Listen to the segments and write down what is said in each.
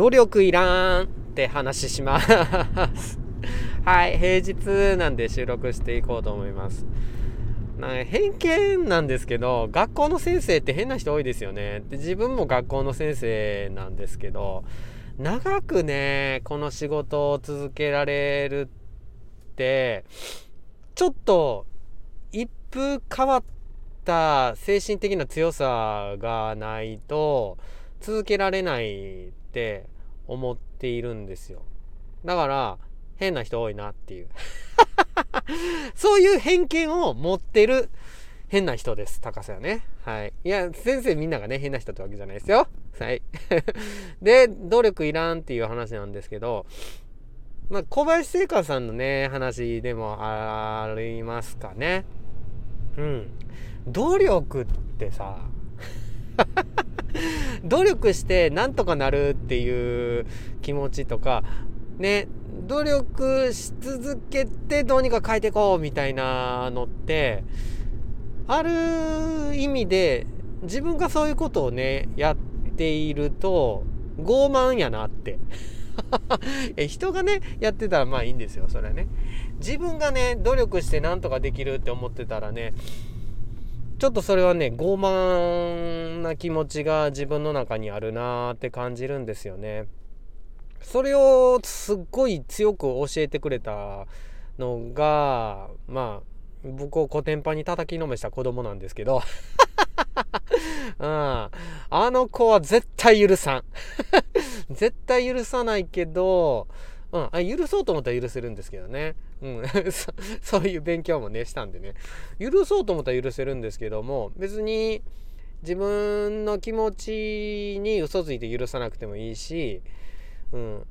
努力いらんって話します。はい平日なんで収録していこうと思います。な偏見なんですけど学校の先生って変な人多いですよね。で自分も学校の先生なんですけど長くねこの仕事を続けられるってちょっと一風変わった精神的な強さがないと続けられないって思っているんですよだから変な人多いなっていう そういう偏見を持ってる変な人です。高さよね。はい。いや、先生みんながね、変な人ってわけじゃないですよ。はい。で、努力いらんっていう話なんですけど、まあ、小林聖華さんのね、話でもありますかね。うん。努力ってさ、努力してなんとかなるっていう気持ちとか、ね、努力し続けてどうにか変えていこうみたいなのって、ある意味で自分がそういうことをね、やっていると傲慢やなって。人がね、やってたらまあいいんですよ、それはね。自分がね、努力してなんとかできるって思ってたらね、ちょっとそれはね、傲慢な気持ちが自分の中にあるなーって感じるんですよね。それをすっごい強く教えてくれたのが、まあ、僕をコテンパンに叩きのめした子供なんですけど、うん、あの子は絶対許さん。絶対許さないけど、うん、あ許そうと思ったら許せるんですけどね。うん、そそういう勉強もね、したんでね。許そうと思ったら許せるんですけども、別に自分の気持ちに嘘ついて許さなくてもいいし、うん、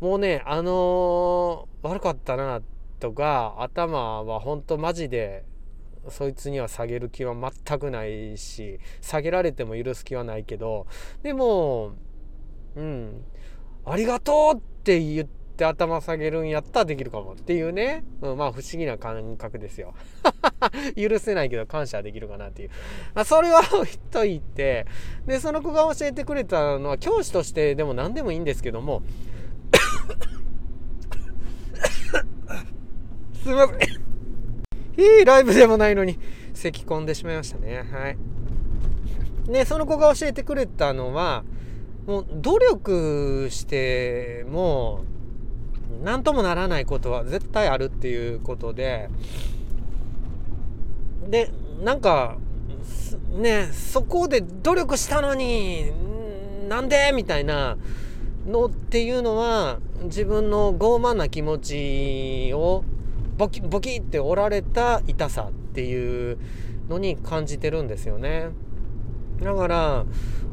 もうねあのー、悪かったなとか頭は本当マジでそいつには下げる気は全くないし下げられても許す気はないけどでもうんありがとうって言って頭下げるんやったらできるかもっていうね、うん、まあ不思議な感覚ですよ。許せないけど感謝できるかなっていう、まあ、それは置いといて。でその子が教えてくれたのは教師としてでも何でもいいんですけども。すいません。いいライブでもないのに咳込んでしまいましたね。はい。でその子が教えてくれたのはもう努力しても何ともならないことは絶対あるっていうことで。でなんかねそこで努力したのになんでみたいなのっていうのは自分の傲慢な気持ちをボキボキって折られた痛さっていうのに感じてるんですよね。だから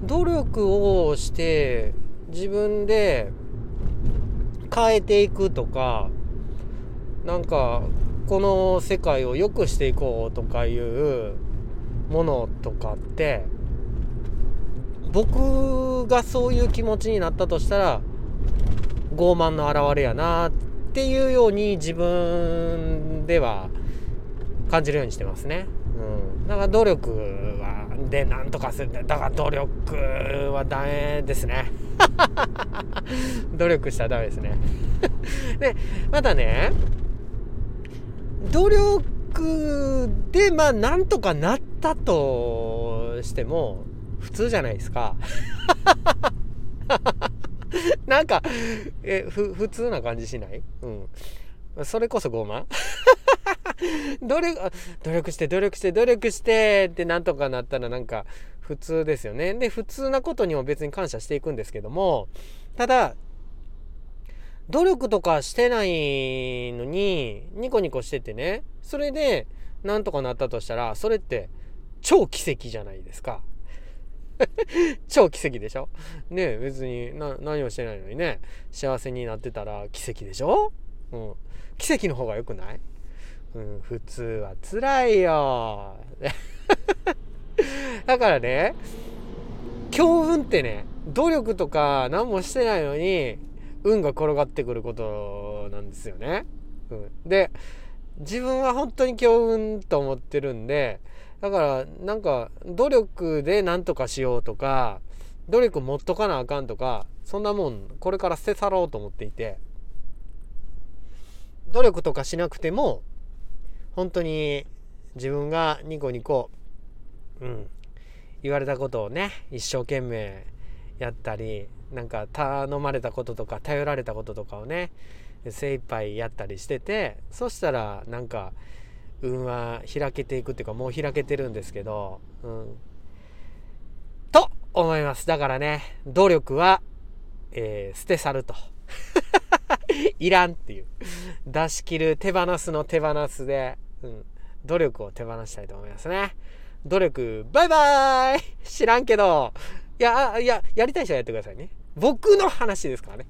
努力をして自分で変えていくとかなんかこの世界を良くしていこうとかいうものとかって僕がそういう気持ちになったとしたら傲慢の表れやなっていうように自分では感じるようにしてますね。うん、だから努力はでなんとかするだから努力はダメですね。努力したらダメですね。でまたね努力でまあなんとかなったとしても普通じゃないですか。なんか、え、ふ、普通な感じしない？うん。それこそ傲慢努力、努力して、努力して、努力してってなんとかなったらなんか普通ですよね。で、普通なことにも別に感謝していくんですけども、ただ、努力とかしてないのに、ニコニコしててね、それで、なんとかなったとしたら、それって超奇跡じゃないですか。超奇跡でしょ？ね別に何もしてないのにね、幸せになってたら奇跡でしょ？うん。奇跡の方が良くない？うん、普通は辛いよ。だからね、強運ってね、努力とか何もしてないのに、運が転がってくることなんですよね。うん、で自分は本当に強運と思ってるんでだからなんか努力で何とかしようとか努力持っとかなあかんとかそんなもんこれから捨て去ろうと思っていて努力とかしなくても本当に自分がニコニコうん。言われたことをね一生懸命やったりなんか頼まれたこととか頼られたこととかをね精一杯やったりしててそしたらなんか運は開けていくっていうかもう開けてるんですけど、うん、と思います。だからね努力は、えー、捨て去ると。いらんっていう。出し切る手放すの手放すで、うん、努力を手放したいと思いますね。努力。バイバーイ。知らんけど。いやいややりたい人はやってくださいね。僕の話ですからね。